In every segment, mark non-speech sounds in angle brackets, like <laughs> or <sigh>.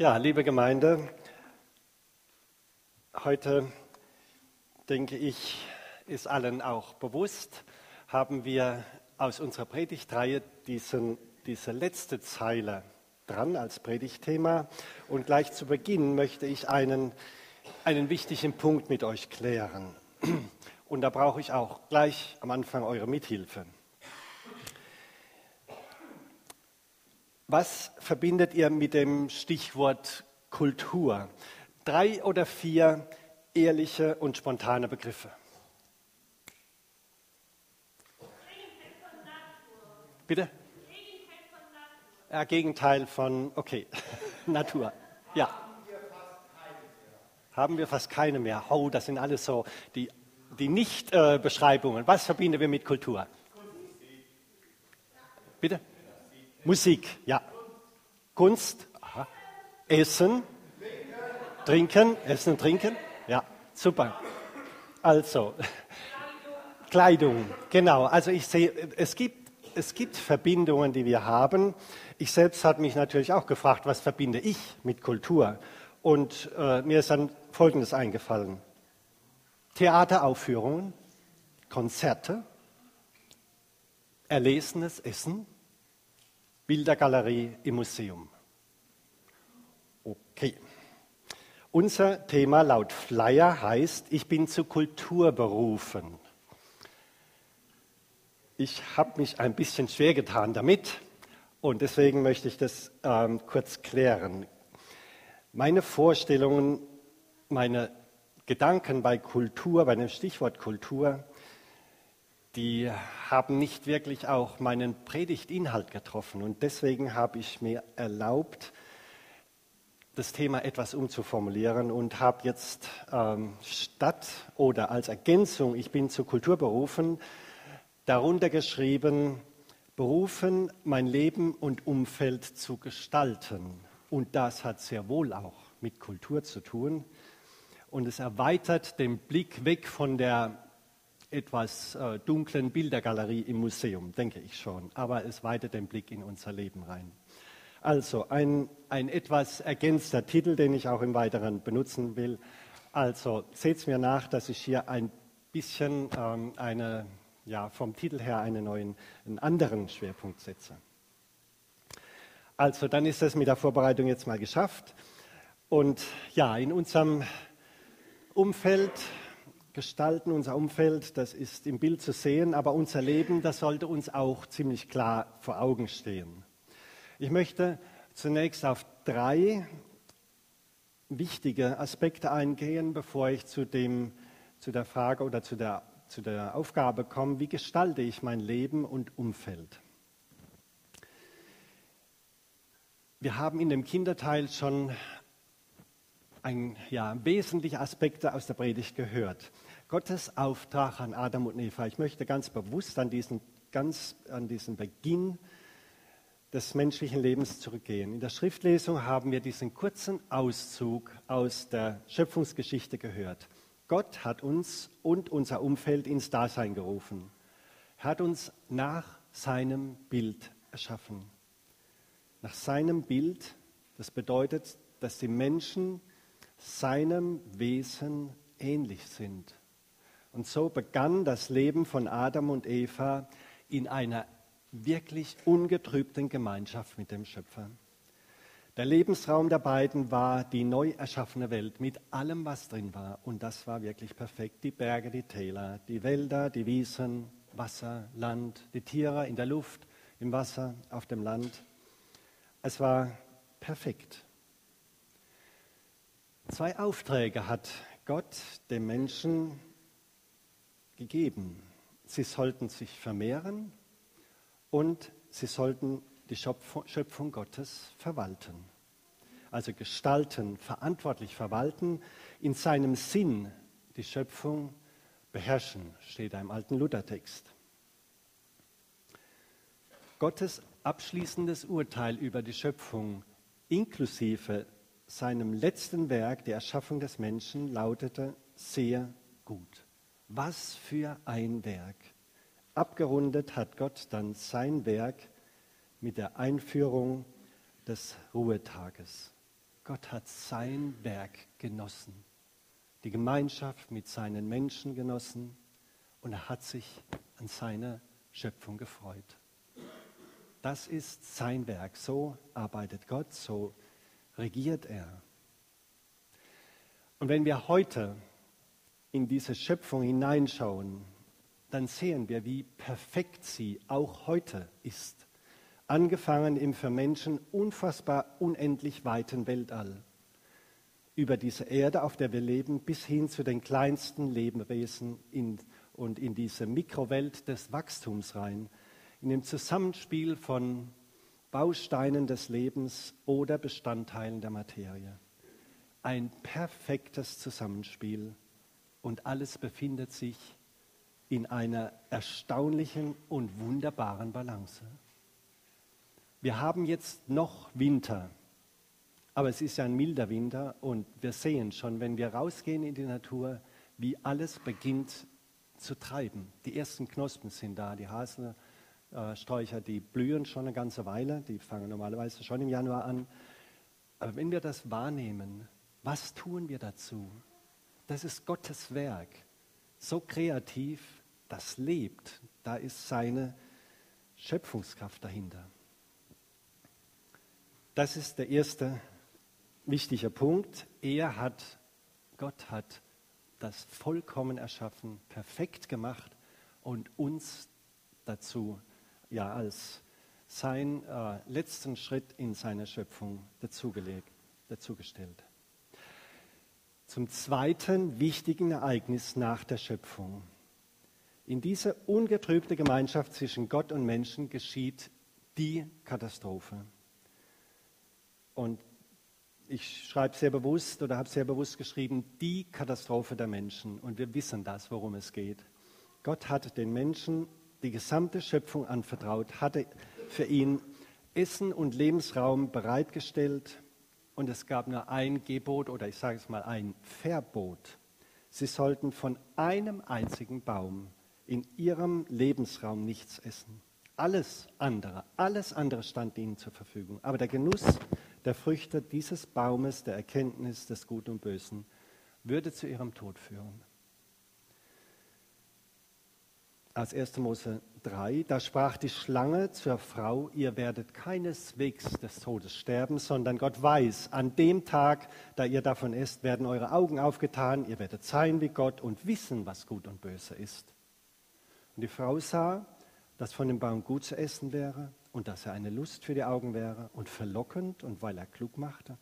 Ja, liebe Gemeinde, heute denke ich, ist allen auch bewusst, haben wir aus unserer Predigtreihe diesen, diese letzte Zeile dran als Predigtthema. Und gleich zu Beginn möchte ich einen, einen wichtigen Punkt mit euch klären. Und da brauche ich auch gleich am Anfang eure Mithilfe. Was verbindet ihr mit dem Stichwort Kultur? Drei oder vier ehrliche und spontane Begriffe. Bitte? Ja, Gegenteil von, okay, <laughs> Natur. Ja. Haben wir fast keine mehr. Oh, das sind alles so die, die Nicht-Beschreibungen. Was verbinden wir mit Kultur? Bitte? Musik, ja. Kunst, aha. Essen, trinken, essen und trinken, ja, super. Also, <laughs> Kleidung, genau. Also ich sehe, es gibt, es gibt Verbindungen, die wir haben. Ich selbst habe mich natürlich auch gefragt, was verbinde ich mit Kultur? Und äh, mir ist dann Folgendes eingefallen. Theateraufführungen, Konzerte, erlesenes Essen, Bildergalerie im Museum. Okay. Unser Thema laut Flyer heißt, ich bin zu Kultur berufen. Ich habe mich ein bisschen schwer getan damit und deswegen möchte ich das ähm, kurz klären. Meine Vorstellungen, meine Gedanken bei Kultur, bei dem Stichwort Kultur, die haben nicht wirklich auch meinen Predigtinhalt getroffen. Und deswegen habe ich mir erlaubt, das Thema etwas umzuformulieren und habe jetzt ähm, statt oder als Ergänzung, ich bin zur Kultur berufen, darunter geschrieben, berufen, mein Leben und Umfeld zu gestalten. Und das hat sehr wohl auch mit Kultur zu tun. Und es erweitert den Blick weg von der etwas äh, dunklen Bildergalerie im Museum, denke ich schon. Aber es weitet den Blick in unser Leben rein. Also ein, ein etwas ergänzter Titel, den ich auch im Weiteren benutzen will. Also seht mir nach, dass ich hier ein bisschen ähm, eine, ja, vom Titel her einen neuen, einen anderen Schwerpunkt setze. Also dann ist es mit der Vorbereitung jetzt mal geschafft. Und ja, in unserem Umfeld gestalten, unser Umfeld, das ist im Bild zu sehen, aber unser Leben, das sollte uns auch ziemlich klar vor Augen stehen. Ich möchte zunächst auf drei wichtige Aspekte eingehen, bevor ich zu, dem, zu der Frage oder zu der, zu der Aufgabe komme, wie gestalte ich mein Leben und Umfeld. Wir haben in dem Kinderteil schon ein, ja, wesentliche Aspekte aus der Predigt gehört. Gottes Auftrag an Adam und Eva. Ich möchte ganz bewusst an diesen, ganz an diesen Beginn des menschlichen Lebens zurückgehen. In der Schriftlesung haben wir diesen kurzen Auszug aus der Schöpfungsgeschichte gehört. Gott hat uns und unser Umfeld ins Dasein gerufen. Er hat uns nach seinem Bild erschaffen. Nach seinem Bild, das bedeutet, dass die Menschen seinem Wesen ähnlich sind. Und so begann das Leben von Adam und Eva in einer wirklich ungetrübten Gemeinschaft mit dem Schöpfer. Der Lebensraum der beiden war die neu erschaffene Welt mit allem, was drin war. Und das war wirklich perfekt. Die Berge, die Täler, die Wälder, die Wiesen, Wasser, Land, die Tiere in der Luft, im Wasser, auf dem Land. Es war perfekt. Zwei Aufträge hat Gott dem Menschen gegeben. Sie sollten sich vermehren und sie sollten die Schöpfung Gottes verwalten. Also gestalten, verantwortlich verwalten, in seinem Sinn die Schöpfung beherrschen, steht da im alten Luthertext. Gottes abschließendes Urteil über die Schöpfung inklusive seinem letzten Werk, der Erschaffung des Menschen, lautete sehr gut. Was für ein Werk. Abgerundet hat Gott dann sein Werk mit der Einführung des Ruhetages. Gott hat sein Werk genossen, die Gemeinschaft mit seinen Menschen genossen und er hat sich an seiner Schöpfung gefreut. Das ist sein Werk. So arbeitet Gott, so regiert er. Und wenn wir heute in diese Schöpfung hineinschauen, dann sehen wir, wie perfekt sie auch heute ist. Angefangen im für Menschen unfassbar unendlich weiten Weltall. Über diese Erde, auf der wir leben, bis hin zu den kleinsten Lebewesen in, und in diese Mikrowelt des Wachstums rein, in dem Zusammenspiel von Bausteinen des Lebens oder Bestandteilen der Materie. Ein perfektes Zusammenspiel und alles befindet sich in einer erstaunlichen und wunderbaren Balance. Wir haben jetzt noch Winter, aber es ist ja ein milder Winter und wir sehen schon, wenn wir rausgehen in die Natur, wie alles beginnt zu treiben. Die ersten Knospen sind da, die Haselsträucher, die blühen schon eine ganze Weile, die fangen normalerweise schon im Januar an. Aber wenn wir das wahrnehmen, was tun wir dazu? Das ist Gottes Werk. So kreativ, das lebt. Da ist seine Schöpfungskraft dahinter. Das ist der erste wichtige Punkt. Er hat, Gott hat das vollkommen erschaffen, perfekt gemacht und uns dazu, ja, als seinen äh, letzten Schritt in seiner Schöpfung dazugelegt, dazugestellt. Zum zweiten wichtigen Ereignis nach der Schöpfung. In dieser ungetrübten Gemeinschaft zwischen Gott und Menschen geschieht die Katastrophe. Und ich schreibe sehr bewusst oder habe sehr bewusst geschrieben, die Katastrophe der Menschen. Und wir wissen das, worum es geht. Gott hat den Menschen die gesamte Schöpfung anvertraut, hatte für ihn Essen und Lebensraum bereitgestellt und es gab nur ein Gebot oder ich sage es mal ein Verbot. Sie sollten von einem einzigen Baum in ihrem Lebensraum nichts essen. Alles andere, alles andere stand ihnen zur Verfügung. Aber der Genuss der Früchte dieses Baumes der Erkenntnis des Guten und Bösen würde zu ihrem Tod führen. Aus 1. Mose 3, da sprach die Schlange zur Frau, ihr werdet keineswegs des Todes sterben, sondern Gott weiß, an dem Tag, da ihr davon esst, werden eure Augen aufgetan, ihr werdet sein wie Gott und wissen, was gut und böse ist. Und die Frau sah, dass von dem Baum gut zu essen wäre und dass er eine Lust für die Augen wäre und verlockend und weil er klug machte.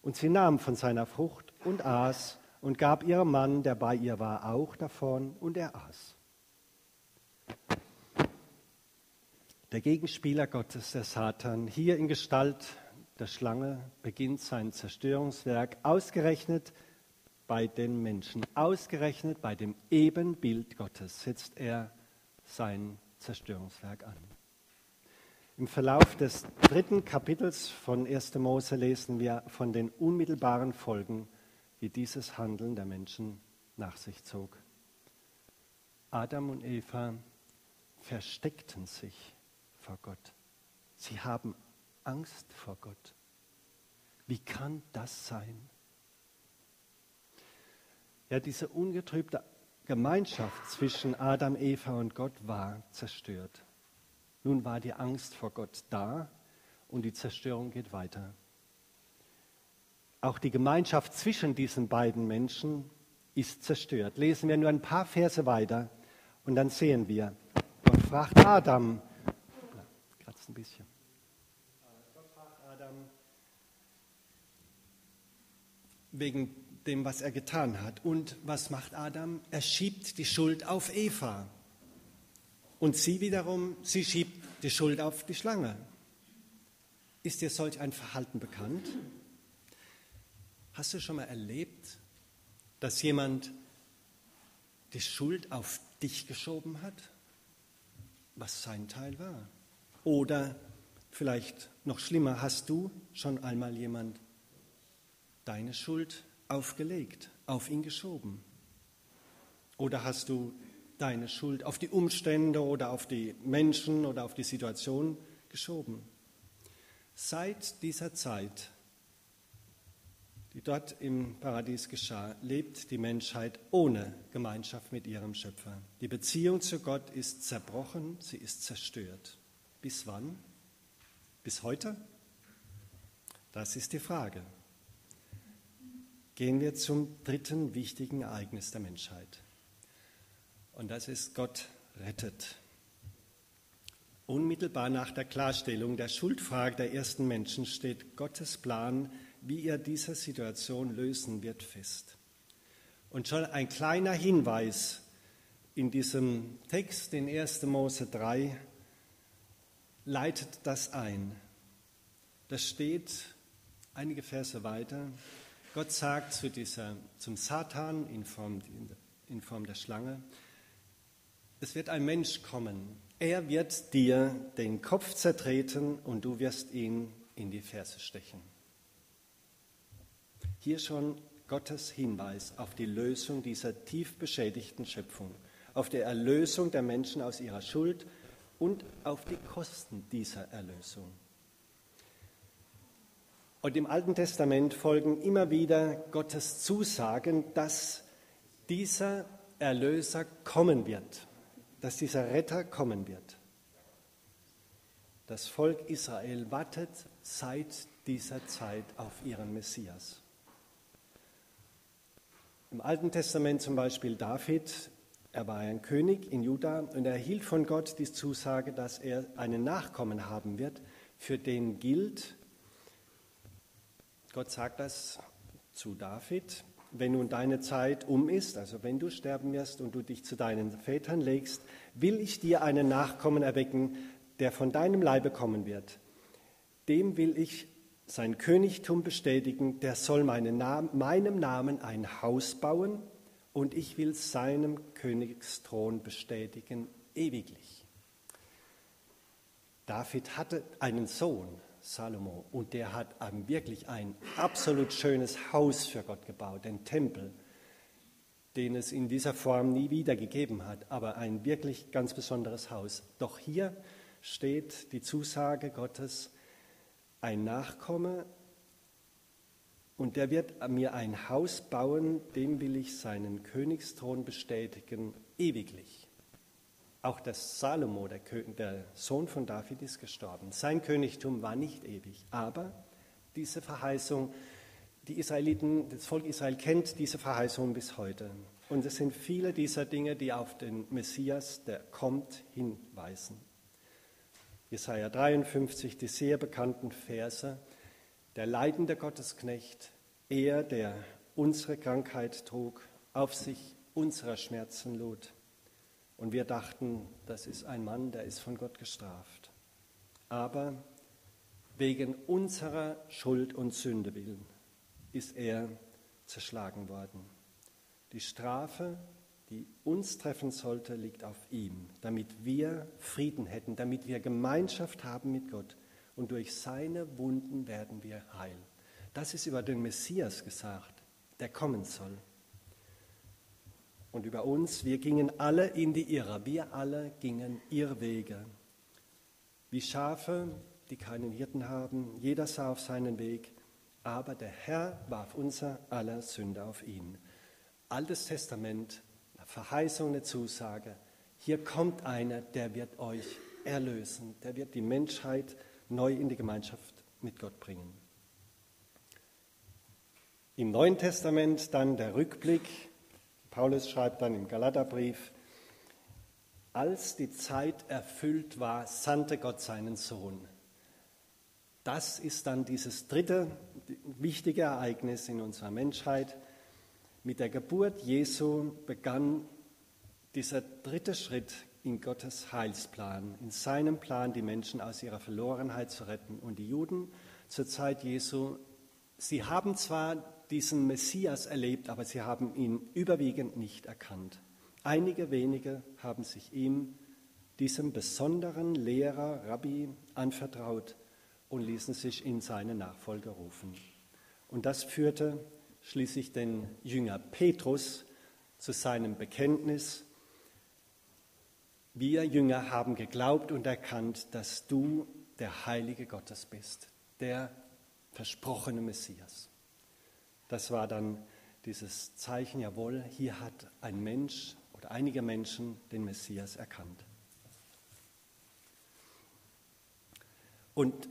Und sie nahm von seiner Frucht und aß und gab ihrem Mann, der bei ihr war, auch davon und er aß. Der Gegenspieler Gottes, der Satan, hier in Gestalt der Schlange, beginnt sein Zerstörungswerk ausgerechnet bei den Menschen. Ausgerechnet bei dem Ebenbild Gottes setzt er sein Zerstörungswerk an. Im Verlauf des dritten Kapitels von 1. Mose lesen wir von den unmittelbaren Folgen, die dieses Handeln der Menschen nach sich zog. Adam und Eva versteckten sich vor Gott. Sie haben Angst vor Gott. Wie kann das sein? Ja, diese ungetrübte Gemeinschaft zwischen Adam, Eva und Gott war zerstört. Nun war die Angst vor Gott da und die Zerstörung geht weiter. Auch die Gemeinschaft zwischen diesen beiden Menschen ist zerstört. Lesen wir nur ein paar Verse weiter und dann sehen wir, Gott fragt Adam, ein bisschen. Gott fragt Adam wegen dem, was er getan hat. Und was macht Adam? Er schiebt die Schuld auf Eva. Und sie wiederum, sie schiebt die Schuld auf die Schlange. Ist dir solch ein Verhalten bekannt? Hast du schon mal erlebt, dass jemand die Schuld auf dich geschoben hat, was sein Teil war? Oder vielleicht noch schlimmer, hast du schon einmal jemand deine Schuld aufgelegt, auf ihn geschoben? Oder hast du deine Schuld auf die Umstände oder auf die Menschen oder auf die Situation geschoben? Seit dieser Zeit die dort im Paradies geschah, lebt die Menschheit ohne Gemeinschaft mit ihrem Schöpfer. Die Beziehung zu Gott ist zerbrochen, sie ist zerstört. Bis wann? Bis heute? Das ist die Frage. Gehen wir zum dritten wichtigen Ereignis der Menschheit. Und das ist Gott rettet. Unmittelbar nach der Klarstellung der Schuldfrage der ersten Menschen steht Gottes Plan wie er diese Situation lösen wird, fest. Und schon ein kleiner Hinweis in diesem Text in 1. Mose 3 leitet das ein. Das steht einige Verse weiter. Gott sagt zu dieser, zum Satan in Form, in Form der Schlange, es wird ein Mensch kommen. Er wird dir den Kopf zertreten und du wirst ihn in die Ferse stechen. Hier schon Gottes Hinweis auf die Lösung dieser tief beschädigten Schöpfung, auf die Erlösung der Menschen aus ihrer Schuld und auf die Kosten dieser Erlösung. Und im Alten Testament folgen immer wieder Gottes Zusagen, dass dieser Erlöser kommen wird, dass dieser Retter kommen wird. Das Volk Israel wartet seit dieser Zeit auf ihren Messias. Im Alten Testament zum Beispiel David, er war ein König in Juda und er erhielt von Gott die Zusage, dass er einen Nachkommen haben wird, für den gilt, Gott sagt das zu David, wenn nun deine Zeit um ist, also wenn du sterben wirst und du dich zu deinen Vätern legst, will ich dir einen Nachkommen erwecken, der von deinem Leibe kommen wird. Dem will ich sein Königtum bestätigen, der soll meinem Namen ein Haus bauen und ich will seinem Königsthron bestätigen ewiglich. David hatte einen Sohn, Salomo, und der hat wirklich ein absolut schönes Haus für Gott gebaut, den Tempel, den es in dieser Form nie wieder gegeben hat, aber ein wirklich ganz besonderes Haus. Doch hier steht die Zusage Gottes, ein Nachkomme und der wird mir ein Haus bauen, dem will ich seinen Königsthron bestätigen, ewiglich. Auch der Salomo, der, der Sohn von David, ist gestorben. Sein Königtum war nicht ewig, aber diese Verheißung, die Israeliten, das Volk Israel kennt diese Verheißung bis heute. Und es sind viele dieser Dinge, die auf den Messias, der kommt, hinweisen. Jesaja 53, die sehr bekannten Verse. Der leidende Gottesknecht, er, der unsere Krankheit trug, auf sich unserer Schmerzen lud. Und wir dachten, das ist ein Mann, der ist von Gott gestraft. Aber wegen unserer Schuld und Sünde willen ist er zerschlagen worden. Die Strafe die uns treffen sollte, liegt auf ihm, damit wir Frieden hätten, damit wir Gemeinschaft haben mit Gott. Und durch seine Wunden werden wir heil. Das ist über den Messias gesagt, der kommen soll. Und über uns, wir gingen alle in die Irre, wir alle gingen Irrwege. Wie Schafe, die keinen Hirten haben, jeder sah auf seinen Weg, aber der Herr warf unser aller Sünde auf ihn. Altes Testament Verheißung, eine Zusage. Hier kommt einer, der wird euch erlösen, der wird die Menschheit neu in die Gemeinschaft mit Gott bringen. Im Neuen Testament dann der Rückblick. Paulus schreibt dann im Galaterbrief, als die Zeit erfüllt war, sandte Gott seinen Sohn. Das ist dann dieses dritte wichtige Ereignis in unserer Menschheit. Mit der Geburt Jesu begann dieser dritte Schritt in Gottes Heilsplan, in seinem Plan, die Menschen aus ihrer Verlorenheit zu retten. Und die Juden zur Zeit Jesu, sie haben zwar diesen Messias erlebt, aber sie haben ihn überwiegend nicht erkannt. Einige wenige haben sich ihm, diesem besonderen Lehrer, Rabbi, anvertraut und ließen sich in seine Nachfolge rufen. Und das führte schließlich den Jünger Petrus zu seinem Bekenntnis. Wir Jünger haben geglaubt und erkannt, dass du der Heilige Gottes bist, der versprochene Messias. Das war dann dieses Zeichen, jawohl, hier hat ein Mensch oder einige Menschen den Messias erkannt. Und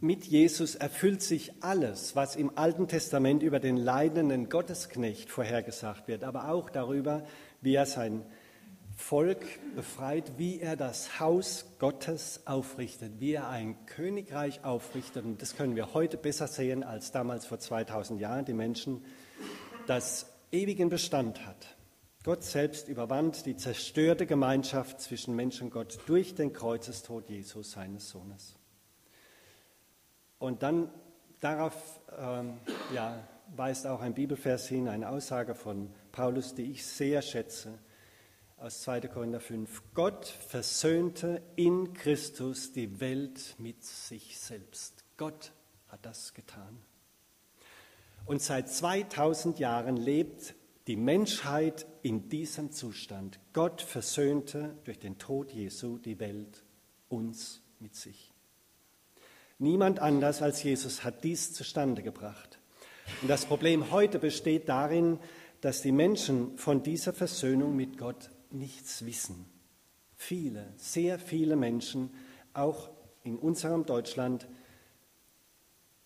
mit Jesus erfüllt sich alles, was im Alten Testament über den leidenden Gottesknecht vorhergesagt wird, aber auch darüber, wie er sein Volk befreit, wie er das Haus Gottes aufrichtet, wie er ein Königreich aufrichtet. Und das können wir heute besser sehen als damals vor 2000 Jahren die Menschen, das ewigen Bestand hat. Gott selbst überwand die zerstörte Gemeinschaft zwischen Mensch und Gott durch den Kreuzestod Jesus, seines Sohnes. Und dann darauf ähm, ja, weist auch ein Bibelvers hin, eine Aussage von Paulus, die ich sehr schätze, aus 2. Korinther 5. Gott versöhnte in Christus die Welt mit sich selbst. Gott hat das getan. Und seit 2000 Jahren lebt die Menschheit in diesem Zustand. Gott versöhnte durch den Tod Jesu die Welt, uns mit sich. Niemand anders als Jesus hat dies zustande gebracht. Und das Problem heute besteht darin, dass die Menschen von dieser Versöhnung mit Gott nichts wissen. Viele, sehr viele Menschen, auch in unserem Deutschland,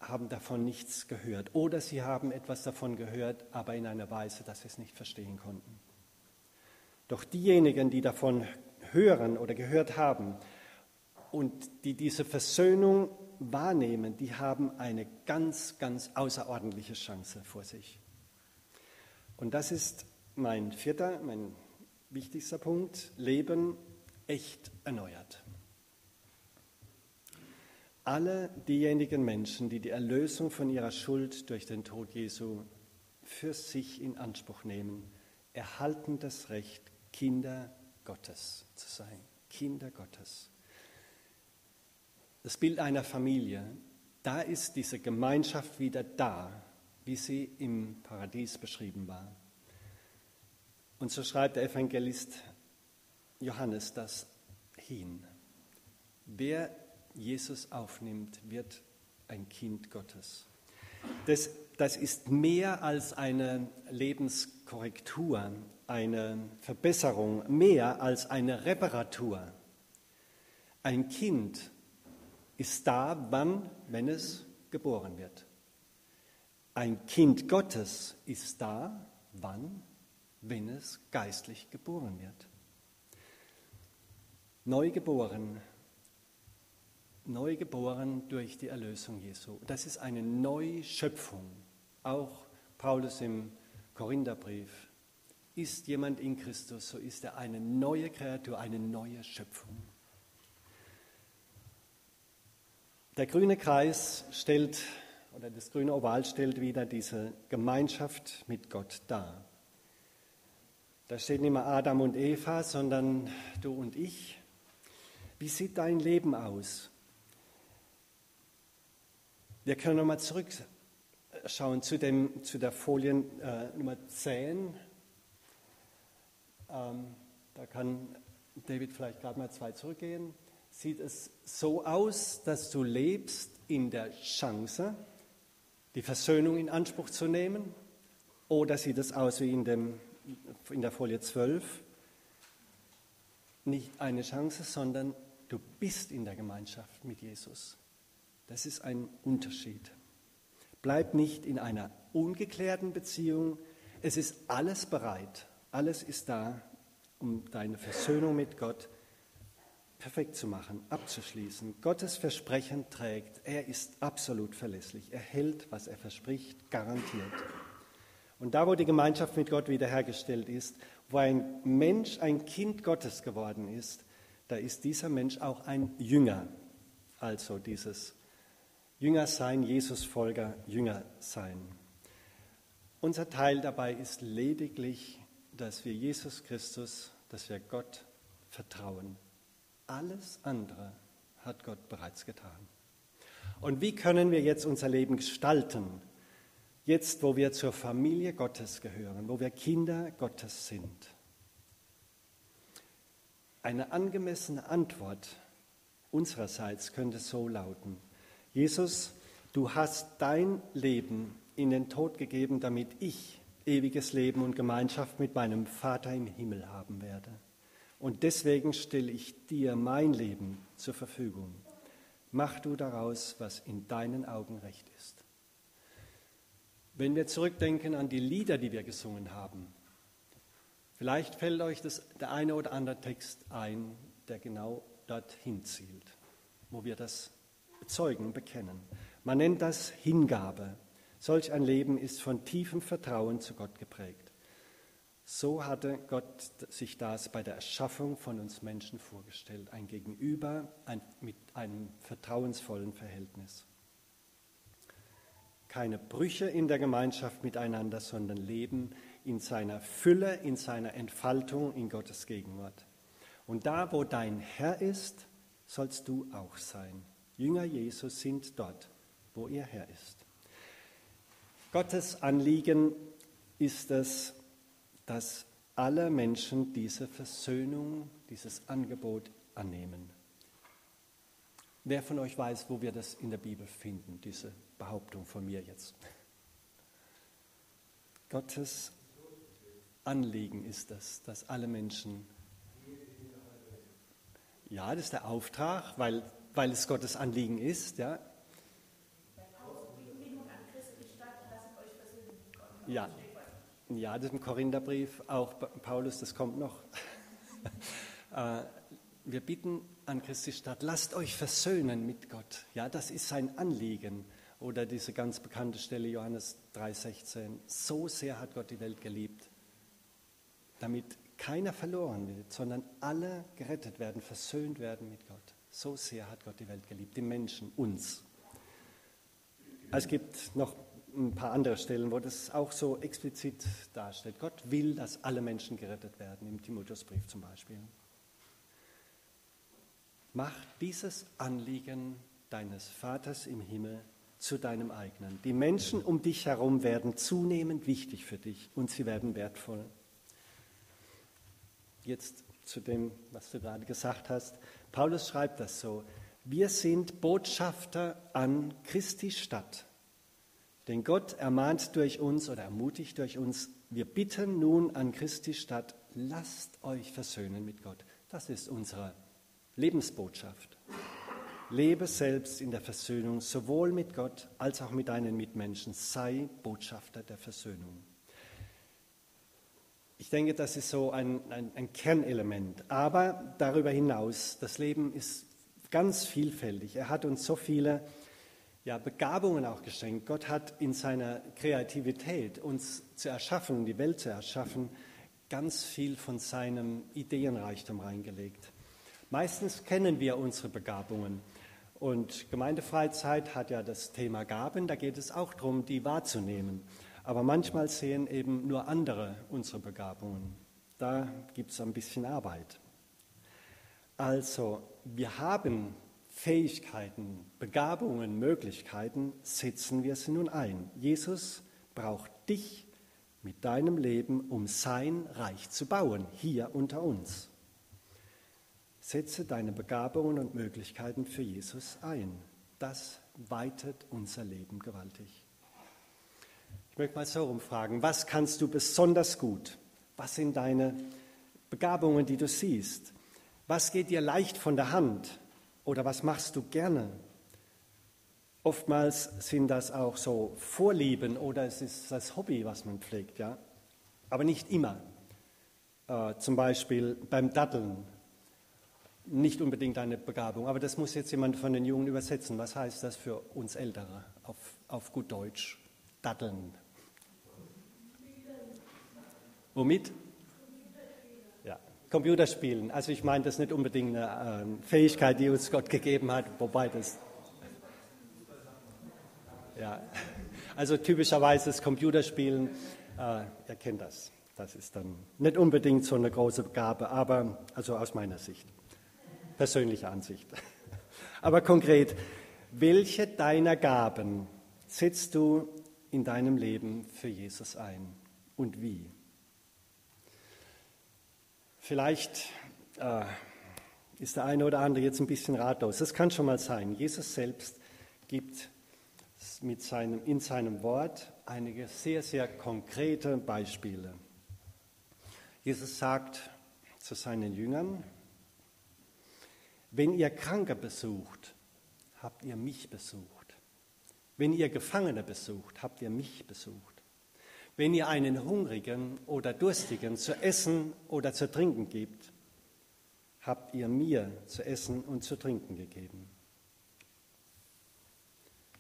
haben davon nichts gehört. Oder sie haben etwas davon gehört, aber in einer Weise, dass sie es nicht verstehen konnten. Doch diejenigen, die davon hören oder gehört haben und die diese Versöhnung wahrnehmen, die haben eine ganz, ganz außerordentliche Chance vor sich. Und das ist mein vierter, mein wichtigster Punkt, Leben echt erneuert. Alle diejenigen Menschen, die die Erlösung von ihrer Schuld durch den Tod Jesu für sich in Anspruch nehmen, erhalten das Recht, Kinder Gottes zu sein. Kinder Gottes das Bild einer Familie, da ist diese Gemeinschaft wieder da, wie sie im Paradies beschrieben war. Und so schreibt der Evangelist Johannes das hin. Wer Jesus aufnimmt, wird ein Kind Gottes. Das, das ist mehr als eine Lebenskorrektur, eine Verbesserung, mehr als eine Reparatur. Ein Kind ist da, wann, wenn es geboren wird. Ein Kind Gottes ist da, wann, wenn es geistlich geboren wird. Neugeboren, neugeboren durch die Erlösung Jesu. Das ist eine Neuschöpfung. Auch Paulus im Korintherbrief. Ist jemand in Christus, so ist er eine neue Kreatur, eine neue Schöpfung. Der grüne Kreis stellt, oder das grüne Oval stellt wieder diese Gemeinschaft mit Gott dar. Da steht nicht mehr Adam und Eva, sondern du und ich. Wie sieht dein Leben aus? Wir können nochmal zurückschauen zu, dem, zu der Folie äh, Nummer 10. Ähm, da kann David vielleicht gerade mal zwei zurückgehen sieht es so aus, dass du lebst in der Chance, die Versöhnung in Anspruch zu nehmen? Oder sieht es aus wie in, dem, in der Folie 12? Nicht eine Chance, sondern du bist in der Gemeinschaft mit Jesus. Das ist ein Unterschied. Bleib nicht in einer ungeklärten Beziehung. Es ist alles bereit. Alles ist da, um deine Versöhnung mit Gott perfekt zu machen, abzuschließen. Gottes Versprechen trägt. Er ist absolut verlässlich. Er hält, was er verspricht, garantiert. Und da, wo die Gemeinschaft mit Gott wiederhergestellt ist, wo ein Mensch ein Kind Gottes geworden ist, da ist dieser Mensch auch ein Jünger. Also dieses Jüngersein, Jesus-Folger, Jüngersein. Unser Teil dabei ist lediglich, dass wir Jesus Christus, dass wir Gott vertrauen. Alles andere hat Gott bereits getan. Und wie können wir jetzt unser Leben gestalten? Jetzt, wo wir zur Familie Gottes gehören, wo wir Kinder Gottes sind. Eine angemessene Antwort unsererseits könnte so lauten, Jesus, du hast dein Leben in den Tod gegeben, damit ich ewiges Leben und Gemeinschaft mit meinem Vater im Himmel haben werde. Und deswegen stelle ich dir mein Leben zur Verfügung. Mach du daraus, was in deinen Augen recht ist. Wenn wir zurückdenken an die Lieder, die wir gesungen haben, vielleicht fällt euch das, der eine oder andere Text ein, der genau dorthin zielt, wo wir das bezeugen und bekennen. Man nennt das Hingabe. Solch ein Leben ist von tiefem Vertrauen zu Gott geprägt. So hatte Gott sich das bei der Erschaffung von uns Menschen vorgestellt, ein Gegenüber ein, mit einem vertrauensvollen Verhältnis. Keine Brüche in der Gemeinschaft miteinander, sondern Leben in seiner Fülle, in seiner Entfaltung in Gottes Gegenwart. Und da, wo dein Herr ist, sollst du auch sein. Jünger Jesus sind dort, wo ihr Herr ist. Gottes Anliegen ist es, dass alle Menschen diese Versöhnung, dieses Angebot annehmen. Wer von euch weiß, wo wir das in der Bibel finden, diese Behauptung von mir jetzt? Gottes Anliegen ist es, dass alle Menschen. Ja, das ist der Auftrag, weil, weil es Gottes Anliegen ist, ja. Ja, ja, das im Korintherbrief, auch Paulus, das kommt noch. <laughs> Äh, wir bitten an Christi Stadt, lasst euch versöhnen mit Gott. Ja, das ist sein Anliegen. Oder diese ganz bekannte Stelle Johannes 3,16. So sehr hat Gott die Welt geliebt, damit keiner verloren wird, sondern alle gerettet werden, versöhnt werden mit Gott. So sehr hat Gott die Welt geliebt, die Menschen, uns. Es gibt noch ein paar andere Stellen, wo das auch so explizit darstellt. Gott will, dass alle Menschen gerettet werden, im Timotheusbrief zum Beispiel. Mach dieses Anliegen deines Vaters im Himmel zu deinem eigenen. Die Menschen um dich herum werden zunehmend wichtig für dich und sie werden wertvoll. Jetzt zu dem, was du gerade gesagt hast. Paulus schreibt das so. Wir sind Botschafter an Christi Stadt denn Gott ermahnt durch uns oder ermutigt durch uns, wir bitten nun an Christi statt, lasst euch versöhnen mit Gott. Das ist unsere Lebensbotschaft. Lebe selbst in der Versöhnung, sowohl mit Gott als auch mit deinen Mitmenschen. Sei Botschafter der Versöhnung. Ich denke, das ist so ein, ein, ein Kernelement. Aber darüber hinaus, das Leben ist ganz vielfältig. Er hat uns so viele ja, Begabungen auch geschenkt. Gott hat in seiner Kreativität uns zu erschaffen, die Welt zu erschaffen, ganz viel von seinem Ideenreichtum reingelegt. Meistens kennen wir unsere Begabungen. Und Gemeindefreizeit hat ja das Thema Gaben, da geht es auch darum, die wahrzunehmen. Aber manchmal sehen eben nur andere unsere Begabungen. Da gibt es ein bisschen Arbeit. Also, wir haben Fähigkeiten, Begabungen, Möglichkeiten, setzen wir sie nun ein. Jesus braucht dich mit deinem Leben, um sein Reich zu bauen, hier unter uns. Setze deine Begabungen und Möglichkeiten für Jesus ein. Das weitet unser Leben gewaltig. Ich möchte mal so rumfragen, was kannst du besonders gut? Was sind deine Begabungen, die du siehst? Was geht dir leicht von der Hand? Oder was machst du gerne? Oftmals sind das auch so Vorlieben oder es ist das Hobby, was man pflegt, ja. Aber nicht immer. Äh, zum Beispiel beim Datteln. Nicht unbedingt eine Begabung, aber das muss jetzt jemand von den Jungen übersetzen. Was heißt das für uns Ältere auf, auf gut Deutsch? Datteln. Womit? Computerspielen. Also ich meine, das ist nicht unbedingt eine äh, Fähigkeit, die uns Gott gegeben hat, wobei das... Ja, also typischerweise das Computerspielen, äh, ihr kennt das. Das ist dann nicht unbedingt so eine große Gabe, aber also aus meiner Sicht, persönliche Ansicht. Aber konkret, welche deiner Gaben setzt du in deinem Leben für Jesus ein und wie? Vielleicht äh, ist der eine oder andere jetzt ein bisschen ratlos. Das kann schon mal sein. Jesus selbst gibt mit seinem, in seinem Wort einige sehr, sehr konkrete Beispiele. Jesus sagt zu seinen Jüngern, wenn ihr Kranke besucht, habt ihr mich besucht. Wenn ihr Gefangene besucht, habt ihr mich besucht. Wenn ihr einen Hungrigen oder Durstigen zu essen oder zu trinken gebt, habt ihr mir zu essen und zu trinken gegeben.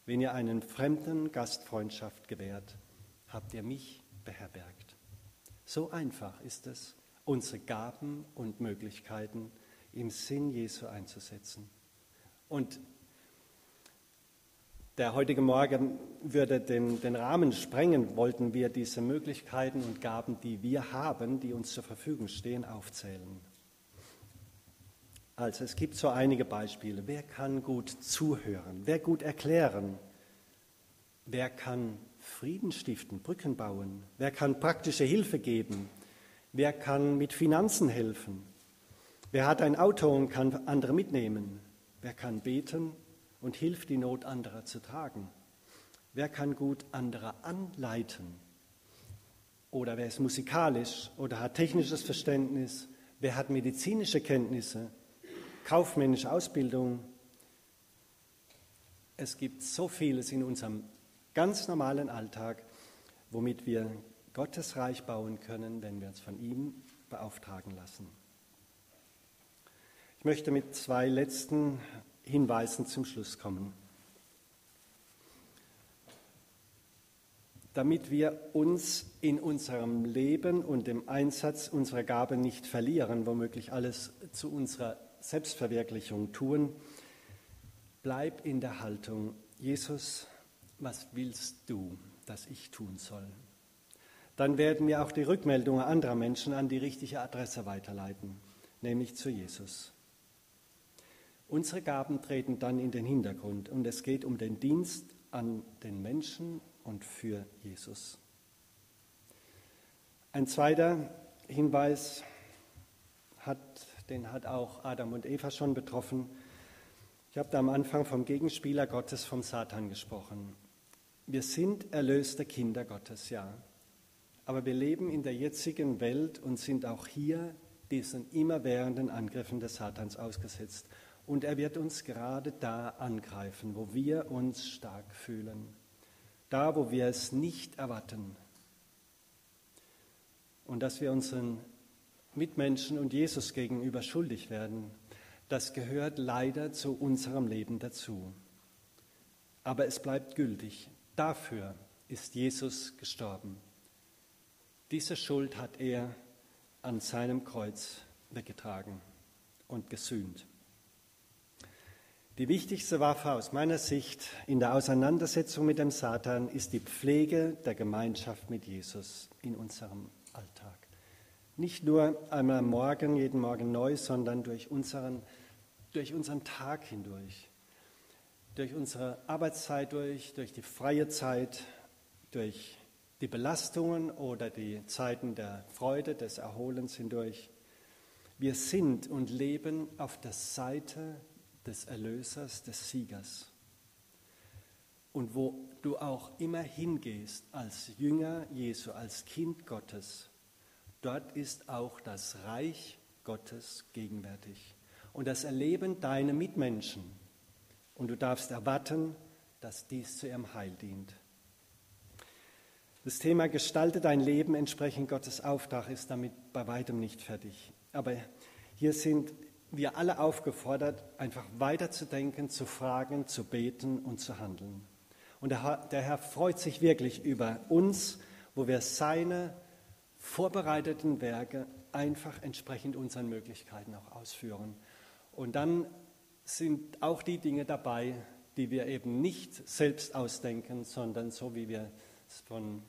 Wenn ihr einen Fremden Gastfreundschaft gewährt, habt ihr mich beherbergt. So einfach ist es, unsere Gaben und Möglichkeiten im Sinn Jesu einzusetzen. Und der heutige Morgen würde den, den Rahmen sprengen, wollten wir diese Möglichkeiten und Gaben, die wir haben, die uns zur Verfügung stehen, aufzählen. Also es gibt so einige Beispiele. Wer kann gut zuhören? Wer gut erklären? Wer kann Frieden stiften, Brücken bauen? Wer kann praktische Hilfe geben? Wer kann mit Finanzen helfen? Wer hat ein Auto und kann andere mitnehmen? Wer kann beten und hilft, die Not anderer zu tragen? Wer kann gut andere anleiten? Oder wer ist musikalisch oder hat technisches Verständnis? Wer hat medizinische Kenntnisse? kaufmännische Ausbildung. Es gibt so vieles in unserem ganz normalen Alltag, womit wir Gottes Reich bauen können, wenn wir uns von ihm beauftragen lassen. Ich möchte mit zwei letzten Hinweisen zum Schluss kommen. Damit wir uns in unserem Leben und dem Einsatz unserer Gabe nicht verlieren, womöglich alles zu unserer Selbstverwirklichung tun, bleib in der Haltung, Jesus, was willst du, dass ich tun soll? Dann werden wir auch die Rückmeldungen anderer Menschen an die richtige Adresse weiterleiten, nämlich zu Jesus. Unsere Gaben treten dann in den Hintergrund und es geht um den Dienst an den Menschen und für Jesus. Ein zweiter Hinweis hat den hat auch Adam und Eva schon betroffen. Ich habe da am Anfang vom Gegenspieler Gottes, vom Satan gesprochen. Wir sind erlöste Kinder Gottes, ja. Aber wir leben in der jetzigen Welt und sind auch hier diesen immerwährenden Angriffen des Satans ausgesetzt. Und er wird uns gerade da angreifen, wo wir uns stark fühlen. Da, wo wir es nicht erwarten. Und dass wir unseren Mitmenschen und Jesus gegenüber schuldig werden, das gehört leider zu unserem Leben dazu. Aber es bleibt gültig. Dafür ist Jesus gestorben. Diese Schuld hat er an seinem Kreuz weggetragen und gesühnt. Die wichtigste Waffe aus meiner Sicht in der Auseinandersetzung mit dem Satan ist die Pflege der Gemeinschaft mit Jesus in unserem Alltag. Nicht nur einmal morgen, jeden Morgen neu, sondern durch unseren, durch unseren Tag hindurch, durch unsere Arbeitszeit durch, durch die freie Zeit, durch die Belastungen oder die Zeiten der Freude, des Erholens hindurch. Wir sind und leben auf der Seite des Erlösers, des Siegers. Und wo du auch immer hingehst als Jünger Jesu, als Kind Gottes, Dort ist auch das Reich Gottes gegenwärtig und das erleben deine Mitmenschen. Und du darfst erwarten, dass dies zu ihrem Heil dient. Das Thema Gestalte dein Leben entsprechend Gottes Auftrag ist damit bei weitem nicht fertig. Aber hier sind wir alle aufgefordert, einfach weiterzudenken, zu fragen, zu beten und zu handeln. Und der Herr, der Herr freut sich wirklich über uns, wo wir seine vorbereiteten Werke einfach entsprechend unseren Möglichkeiten auch ausführen. Und dann sind auch die Dinge dabei, die wir eben nicht selbst ausdenken, sondern so wie wir es von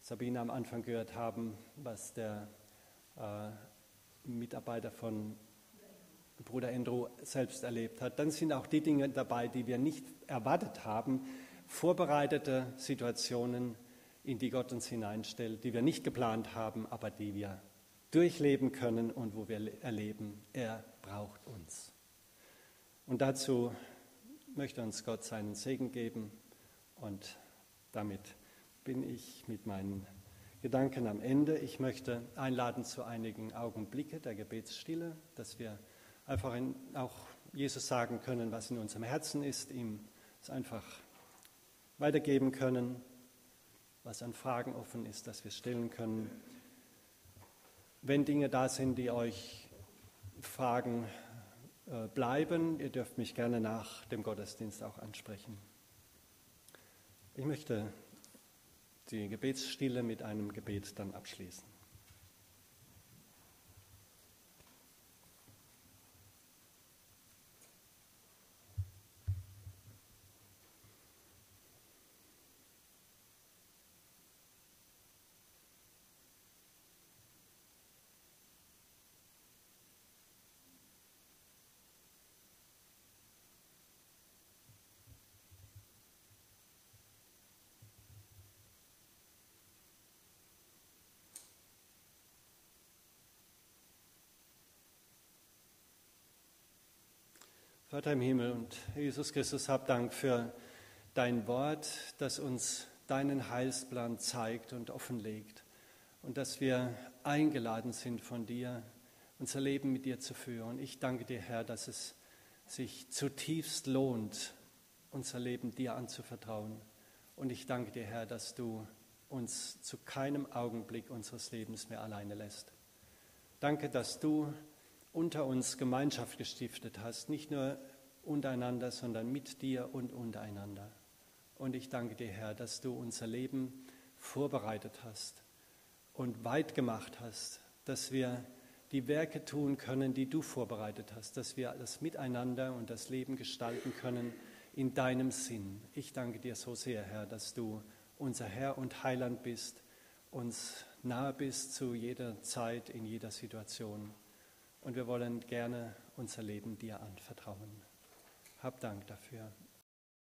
Sabine am Anfang gehört haben, was der äh, Mitarbeiter von Bruder Andrew selbst erlebt hat. Dann sind auch die Dinge dabei, die wir nicht erwartet haben, vorbereitete Situationen, in die Gott uns hineinstellt, die wir nicht geplant haben, aber die wir durchleben können und wo wir erleben, er braucht uns. Und dazu möchte uns Gott seinen Segen geben Und damit bin ich mit meinen Gedanken am Ende. Ich möchte einladen zu einigen Augenblicke der Gebetsstille, dass wir einfach in, auch Jesus sagen können, was in unserem Herzen ist, ihm es einfach weitergeben können, was an Fragen offen ist, dass wir stellen können. Wenn Dinge da sind, die euch Fragen äh, bleiben, ihr dürft mich gerne nach dem Gottesdienst auch ansprechen. Ich möchte die Gebetsstille mit einem Gebet dann abschließen. Vater im Himmel und Jesus Christus, hab Dank für dein Wort, das uns deinen Heilsplan zeigt und offenlegt und dass wir eingeladen sind von dir, unser Leben mit dir zu führen. Ich danke dir, Herr, dass es sich zutiefst lohnt, unser Leben dir anzuvertrauen. Und ich danke dir, Herr, dass du uns zu keinem Augenblick unseres Lebens mehr alleine lässt. Danke, dass du unter uns Gemeinschaft gestiftet hast, nicht nur untereinander, sondern mit dir und untereinander. Und ich danke dir, Herr, dass du unser Leben vorbereitet hast und weit gemacht hast, dass wir die Werke tun können, die du vorbereitet hast, dass wir das Miteinander und das Leben gestalten können in deinem Sinn. Ich danke dir so sehr, Herr, dass du unser Herr und Heiland bist, uns nahe bist zu jeder Zeit, in jeder Situation und wir wollen gerne unser Leben dir anvertrauen. Hab Dank dafür.